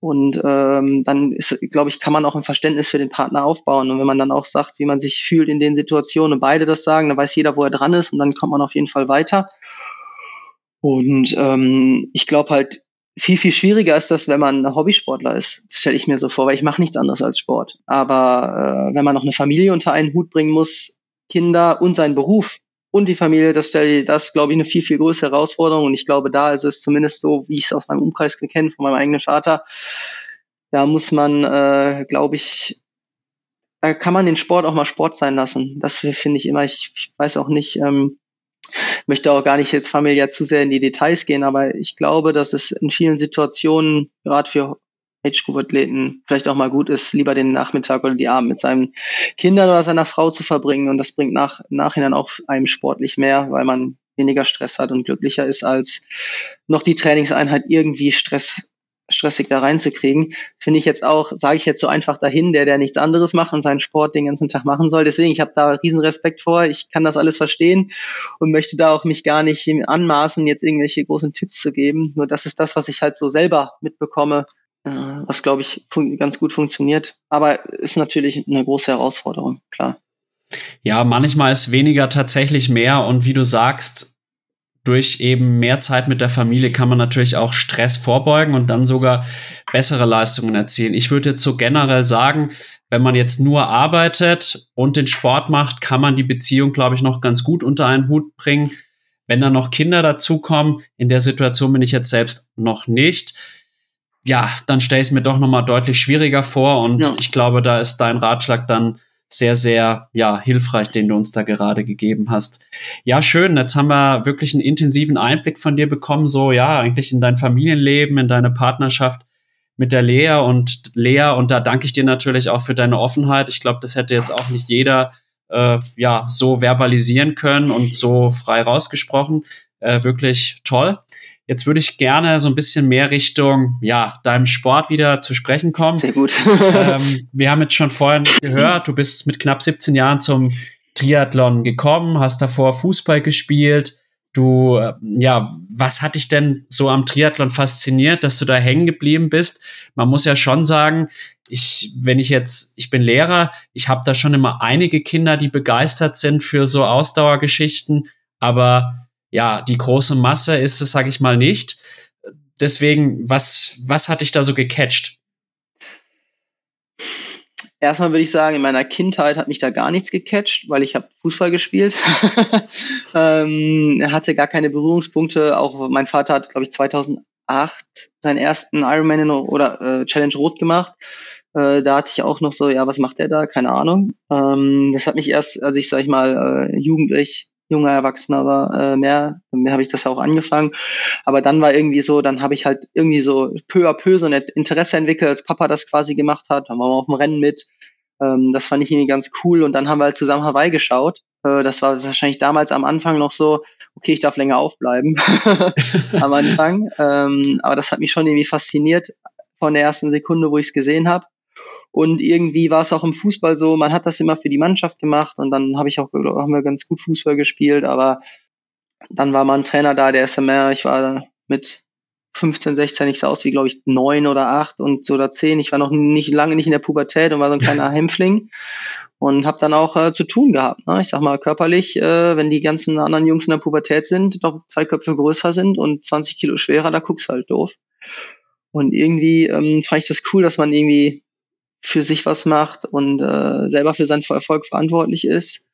Und ähm, dann ist, glaube ich, kann man auch ein Verständnis für den Partner aufbauen. Und wenn man dann auch sagt, wie man sich fühlt in den Situationen und beide das sagen, dann weiß jeder, wo er dran ist und dann kommt man auf jeden Fall weiter. Und ähm, ich glaube halt, viel, viel schwieriger ist das, wenn man Hobbysportler ist. Das stelle ich mir so vor, weil ich mache nichts anderes als Sport. Aber äh, wenn man noch eine Familie unter einen Hut bringen muss, Kinder und seinen Beruf und die Familie, das das, glaube ich, eine viel, viel größere Herausforderung. Und ich glaube, da ist es zumindest so, wie ich es aus meinem Umkreis kenne, von meinem eigenen Vater, da muss man, äh, glaube ich, da kann man den Sport auch mal Sport sein lassen. Das finde ich immer, ich, ich weiß auch nicht, ähm, möchte auch gar nicht jetzt familiär zu sehr in die Details gehen, aber ich glaube, dass es in vielen Situationen, gerade für Age-Group-Athleten, vielleicht auch mal gut ist, lieber den Nachmittag oder die Abend mit seinen Kindern oder seiner Frau zu verbringen. Und das bringt nach, Nachhinein auch einem sportlich mehr, weil man weniger Stress hat und glücklicher ist, als noch die Trainingseinheit irgendwie Stress stressig da reinzukriegen, finde ich jetzt auch, sage ich jetzt so einfach dahin, der, der nichts anderes macht und seinen Sport den ganzen Tag machen soll. Deswegen, ich habe da riesen Respekt vor, ich kann das alles verstehen und möchte da auch mich gar nicht anmaßen, jetzt irgendwelche großen Tipps zu geben. Nur das ist das, was ich halt so selber mitbekomme, was glaube ich ganz gut funktioniert. Aber ist natürlich eine große Herausforderung, klar. Ja, manchmal ist weniger tatsächlich mehr und wie du sagst, durch eben mehr Zeit mit der Familie kann man natürlich auch Stress vorbeugen und dann sogar bessere Leistungen erzielen. Ich würde jetzt so generell sagen, wenn man jetzt nur arbeitet und den Sport macht, kann man die Beziehung, glaube ich, noch ganz gut unter einen Hut bringen. Wenn dann noch Kinder dazukommen, in der Situation bin ich jetzt selbst noch nicht, ja, dann stelle ich es mir doch noch mal deutlich schwieriger vor und ja. ich glaube, da ist dein Ratschlag dann sehr, sehr ja, hilfreich, den du uns da gerade gegeben hast. Ja, schön. Jetzt haben wir wirklich einen intensiven Einblick von dir bekommen, so ja, eigentlich in dein Familienleben, in deine Partnerschaft mit der Lea und Lea. Und da danke ich dir natürlich auch für deine Offenheit. Ich glaube, das hätte jetzt auch nicht jeder äh, ja so verbalisieren können und so frei rausgesprochen. Äh, wirklich toll. Jetzt würde ich gerne so ein bisschen mehr Richtung ja, deinem Sport wieder zu sprechen kommen. Sehr gut. ähm, wir haben jetzt schon vorhin gehört, du bist mit knapp 17 Jahren zum Triathlon gekommen, hast davor Fußball gespielt. Du, äh, ja, was hat dich denn so am Triathlon fasziniert, dass du da hängen geblieben bist? Man muss ja schon sagen, ich, wenn ich jetzt, ich bin Lehrer, ich habe da schon immer einige Kinder, die begeistert sind für so Ausdauergeschichten, aber ja, die große Masse ist es, sage ich mal, nicht. Deswegen, was, was hat dich da so gecatcht? Erstmal würde ich sagen, in meiner Kindheit hat mich da gar nichts gecatcht, weil ich habe Fußball gespielt. ähm, er hatte gar keine Berührungspunkte. Auch mein Vater hat, glaube ich, 2008 seinen ersten Ironman oder äh, Challenge Rot gemacht. Äh, da hatte ich auch noch so, ja, was macht er da? Keine Ahnung. Ähm, das hat mich erst, als ich, sag ich mal, äh, jugendlich junger Erwachsener war, äh, mehr, mehr habe ich das auch angefangen. Aber dann war irgendwie so, dann habe ich halt irgendwie so peu à peu so ein Interesse entwickelt, als Papa das quasi gemacht hat. Dann waren wir auf dem Rennen mit. Ähm, das fand ich irgendwie ganz cool. Und dann haben wir halt zusammen Hawaii geschaut. Äh, das war wahrscheinlich damals am Anfang noch so, okay, ich darf länger aufbleiben am Anfang. Ähm, aber das hat mich schon irgendwie fasziniert von der ersten Sekunde, wo ich es gesehen habe. Und irgendwie war es auch im Fußball so, man hat das immer für die Mannschaft gemacht und dann habe ich auch, haben wir ganz gut Fußball gespielt, aber dann war mal ein Trainer da, der SMR, ich war mit 15, 16, ich sah aus wie, glaube ich, neun oder acht und so oder zehn. Ich war noch nicht lange nicht in der Pubertät und war so ein kleiner Hämpfling und habe dann auch äh, zu tun gehabt. Ne? Ich sag mal körperlich, äh, wenn die ganzen anderen Jungs in der Pubertät sind, doch zwei Köpfe größer sind und 20 Kilo schwerer, da guckst du halt doof. Und irgendwie ähm, fand ich das cool, dass man irgendwie für sich was macht und äh, selber für seinen Erfolg verantwortlich ist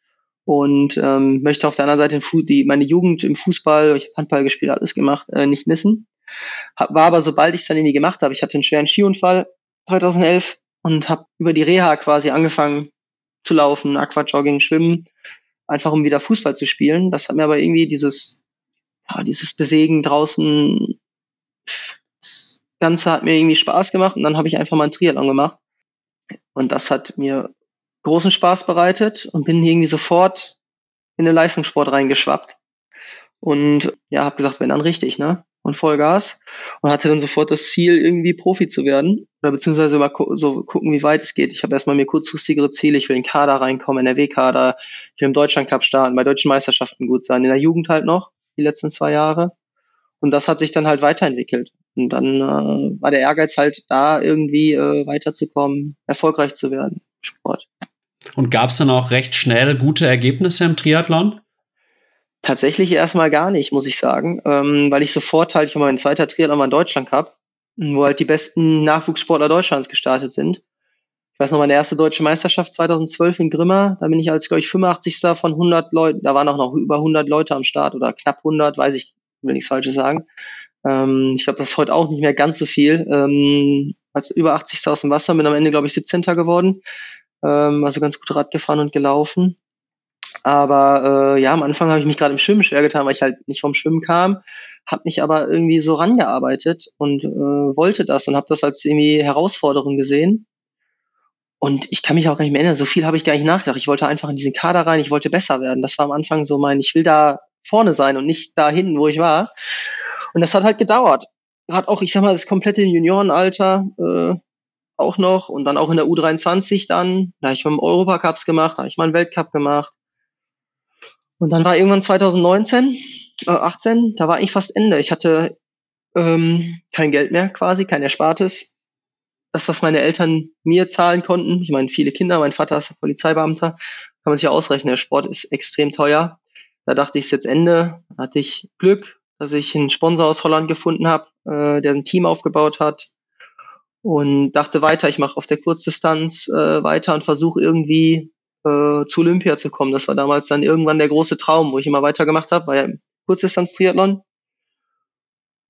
und ähm, möchte auf der anderen Seite die, meine Jugend im Fußball, ich habe Handball gespielt, alles gemacht, äh, nicht missen. Hab, war aber, sobald ich es dann irgendwie gemacht habe, ich hatte einen schweren Skiunfall 2011 und habe über die Reha quasi angefangen zu laufen, Aquajogging, Schwimmen, einfach um wieder Fußball zu spielen. Das hat mir aber irgendwie dieses, ja, dieses Bewegen draußen, das Ganze hat mir irgendwie Spaß gemacht und dann habe ich einfach mal ein Triathlon gemacht und das hat mir großen Spaß bereitet und bin irgendwie sofort in den Leistungssport reingeschwappt. Und ja, habe gesagt, wenn dann richtig, ne? Und Vollgas. Und hatte dann sofort das Ziel, irgendwie Profi zu werden. Oder beziehungsweise mal gu so gucken, wie weit es geht. Ich habe erstmal mir kurzfristigere Ziele. Ich will in den Kader reinkommen, NRW-Kader. Ich will im Deutschlandcup starten, bei deutschen Meisterschaften gut sein. In der Jugend halt noch, die letzten zwei Jahre. Und das hat sich dann halt weiterentwickelt. Und dann äh, war der Ehrgeiz halt da, irgendwie äh, weiterzukommen, erfolgreich zu werden im Sport. Und gab es dann auch recht schnell gute Ergebnisse im Triathlon? Tatsächlich erstmal gar nicht, muss ich sagen, ähm, weil ich sofort halt, ich war mein zweiter Triathlon in Deutschland Cup, wo halt die besten Nachwuchssportler Deutschlands gestartet sind. Ich weiß noch, meine erste deutsche Meisterschaft 2012 in Grimma, da bin ich als, glaube ich, 85. von 100 Leuten, da waren auch noch über 100 Leute am Start oder knapp 100, weiß ich, will nichts Falsches sagen. Ähm, ich glaube, das ist heute auch nicht mehr ganz so viel. Ähm, als über 80. aus dem Wasser, bin am Ende, glaube ich, 17. geworden. Ähm, also ganz gut Rad gefahren und gelaufen. Aber äh, ja, am Anfang habe ich mich gerade im Schwimmen schwer getan, weil ich halt nicht vom Schwimmen kam, habe mich aber irgendwie so rangearbeitet und äh, wollte das und habe das als irgendwie Herausforderung gesehen. Und ich kann mich auch gar nicht mehr erinnern, so viel habe ich gar nicht nachgedacht. Ich wollte einfach in diesen Kader rein, ich wollte besser werden. Das war am Anfang so mein, ich will da vorne sein und nicht da hinten, wo ich war. Und das hat halt gedauert. Gerade auch, ich sag mal, das komplette Juniorenalter äh, auch noch und dann auch in der U23 dann. Da habe ich mal Europacups gemacht, da habe ich mal einen Weltcup gemacht. Und dann war irgendwann 2019, äh, 18, da war eigentlich fast Ende. Ich hatte ähm, kein Geld mehr quasi, kein Erspartes. Das, was meine Eltern mir zahlen konnten, ich meine, viele Kinder, mein Vater ist Polizeibeamter, kann man sich ja ausrechnen, der Sport ist extrem teuer. Da dachte ich, ist jetzt Ende. Hatte ich Glück, dass ich einen Sponsor aus Holland gefunden habe, äh, der ein Team aufgebaut hat. Und dachte weiter, ich mache auf der Kurzdistanz äh, weiter und versuche irgendwie äh, zu Olympia zu kommen. Das war damals dann irgendwann der große Traum, wo ich immer weitergemacht habe, war ja Kurzdistanz-Triathlon.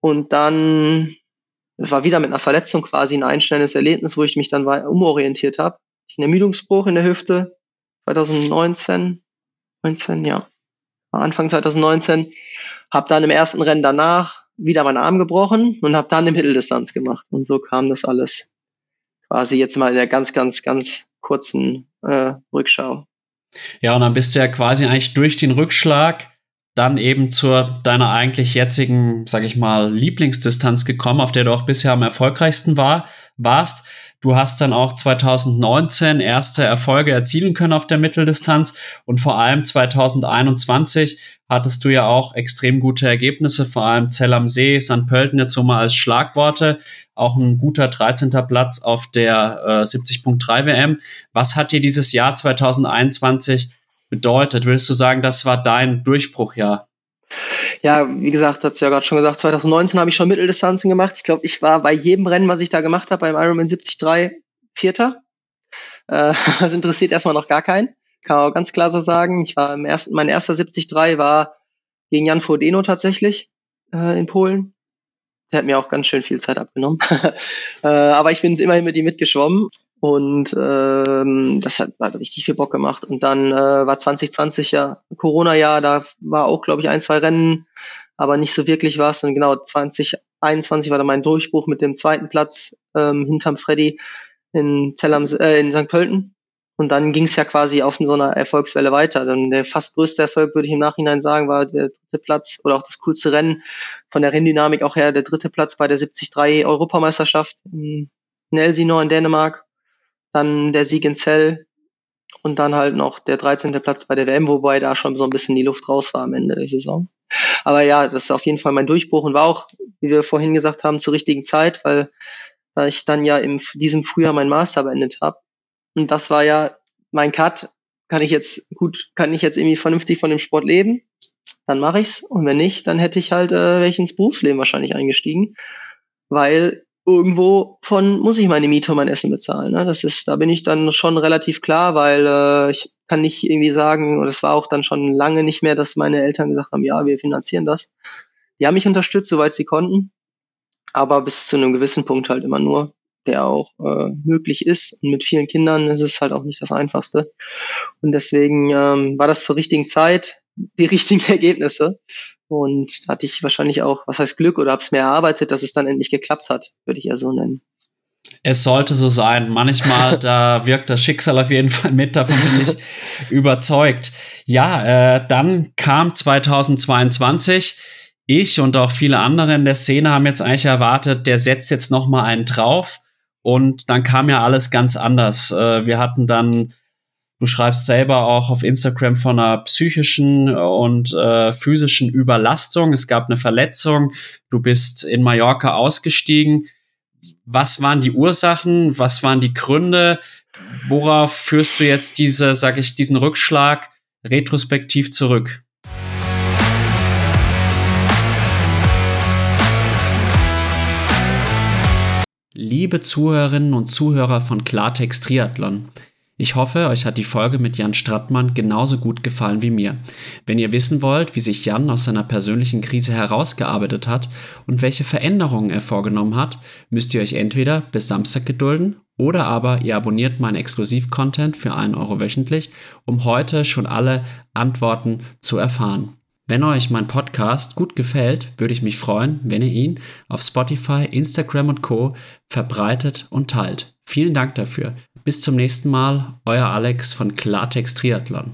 Und dann war wieder mit einer Verletzung quasi ein einschneidendes Erlebnis, wo ich mich dann umorientiert habe. Ein Ermüdungsbruch in der Hüfte 2019, 19, ja, Anfang 2019, habe dann im ersten Rennen danach wieder meinen Arm gebrochen und habe dann eine Mitteldistanz gemacht. Und so kam das alles quasi jetzt mal in der ganz, ganz, ganz kurzen äh, Rückschau. Ja, und dann bist du ja quasi eigentlich durch den Rückschlag dann eben zu deiner eigentlich jetzigen, sag ich mal, Lieblingsdistanz gekommen, auf der du auch bisher am erfolgreichsten war, warst. Du hast dann auch 2019 erste Erfolge erzielen können auf der Mitteldistanz und vor allem 2021 hattest du ja auch extrem gute Ergebnisse, vor allem Zell am See, St. Pölten jetzt so mal als Schlagworte, auch ein guter 13. Platz auf der äh, 70.3 WM. Was hat dir dieses Jahr 2021 bedeutet? Würdest du sagen, das war dein Durchbruchjahr? Ja, wie gesagt, hat's ja gerade schon gesagt, 2019 habe ich schon Mitteldistanzen gemacht. Ich glaube, ich war bei jedem Rennen, was ich da gemacht habe, beim Ironman 73 Vierter. Äh, das interessiert erstmal noch gar keinen. Kann auch ganz klar so sagen. Ich war im ersten, mein erster 73 war gegen Jan Frodeno tatsächlich äh, in Polen. Der hat mir auch ganz schön viel Zeit abgenommen. äh, aber ich bin immerhin mit ihm mitgeschwommen und ähm, das hat, hat richtig viel Bock gemacht. Und dann äh, war 2020 ja Corona-Jahr, da war auch, glaube ich, ein, zwei Rennen, aber nicht so wirklich was. Und genau 2021 war dann mein Durchbruch mit dem zweiten Platz ähm, hinterm Freddy in, Zell am, äh, in St. Pölten. Und dann ging es ja quasi auf so einer Erfolgswelle weiter. Dann der fast größte Erfolg, würde ich im Nachhinein sagen, war der dritte Platz oder auch das coolste Rennen von der Renndynamik auch her, der dritte Platz bei der 73 Europameisterschaft in Elsinore in Dänemark dann der Sieg in Zell und dann halt noch der 13. Platz bei der WM, wobei da schon so ein bisschen die Luft raus war am Ende der Saison. Aber ja, das ist auf jeden Fall mein Durchbruch und war auch, wie wir vorhin gesagt haben, zur richtigen Zeit, weil da ich dann ja in diesem Frühjahr mein Master beendet habe. Und das war ja mein Cut. Kann ich jetzt gut, kann ich jetzt irgendwie vernünftig von dem Sport leben? Dann mache ich's. Und wenn nicht, dann hätte ich halt äh, welchen ins Berufsleben wahrscheinlich eingestiegen, weil irgendwo von muss ich meine Miete und mein Essen bezahlen. Ne? Das ist, da bin ich dann schon relativ klar, weil äh, ich kann nicht irgendwie sagen, und es war auch dann schon lange nicht mehr, dass meine Eltern gesagt haben, ja, wir finanzieren das. Die haben mich unterstützt, soweit sie konnten, aber bis zu einem gewissen Punkt halt immer nur, der auch äh, möglich ist. Und mit vielen Kindern ist es halt auch nicht das Einfachste. Und deswegen ähm, war das zur richtigen Zeit, die richtigen Ergebnisse. Und da hatte ich wahrscheinlich auch, was heißt Glück oder habe es mir erarbeitet, dass es dann endlich geklappt hat, würde ich ja so nennen. Es sollte so sein. Manchmal, da wirkt das Schicksal auf jeden Fall mit, davon bin ich überzeugt. Ja, äh, dann kam 2022. Ich und auch viele andere in der Szene haben jetzt eigentlich erwartet, der setzt jetzt noch mal einen drauf. Und dann kam ja alles ganz anders. Äh, wir hatten dann Du schreibst selber auch auf Instagram von einer psychischen und äh, physischen Überlastung. Es gab eine Verletzung. Du bist in Mallorca ausgestiegen. Was waren die Ursachen? Was waren die Gründe? Worauf führst du jetzt diese, sag ich, diesen Rückschlag retrospektiv zurück? Liebe Zuhörerinnen und Zuhörer von Klartext Triathlon. Ich hoffe, euch hat die Folge mit Jan Strattmann genauso gut gefallen wie mir. Wenn ihr wissen wollt, wie sich Jan aus seiner persönlichen Krise herausgearbeitet hat und welche Veränderungen er vorgenommen hat, müsst ihr euch entweder bis Samstag gedulden oder aber ihr abonniert meinen Exklusiv-Content für einen Euro wöchentlich, um heute schon alle Antworten zu erfahren. Wenn euch mein Podcast gut gefällt, würde ich mich freuen, wenn ihr ihn auf Spotify, Instagram und Co verbreitet und teilt. Vielen Dank dafür. Bis zum nächsten Mal, euer Alex von Klartext Triathlon.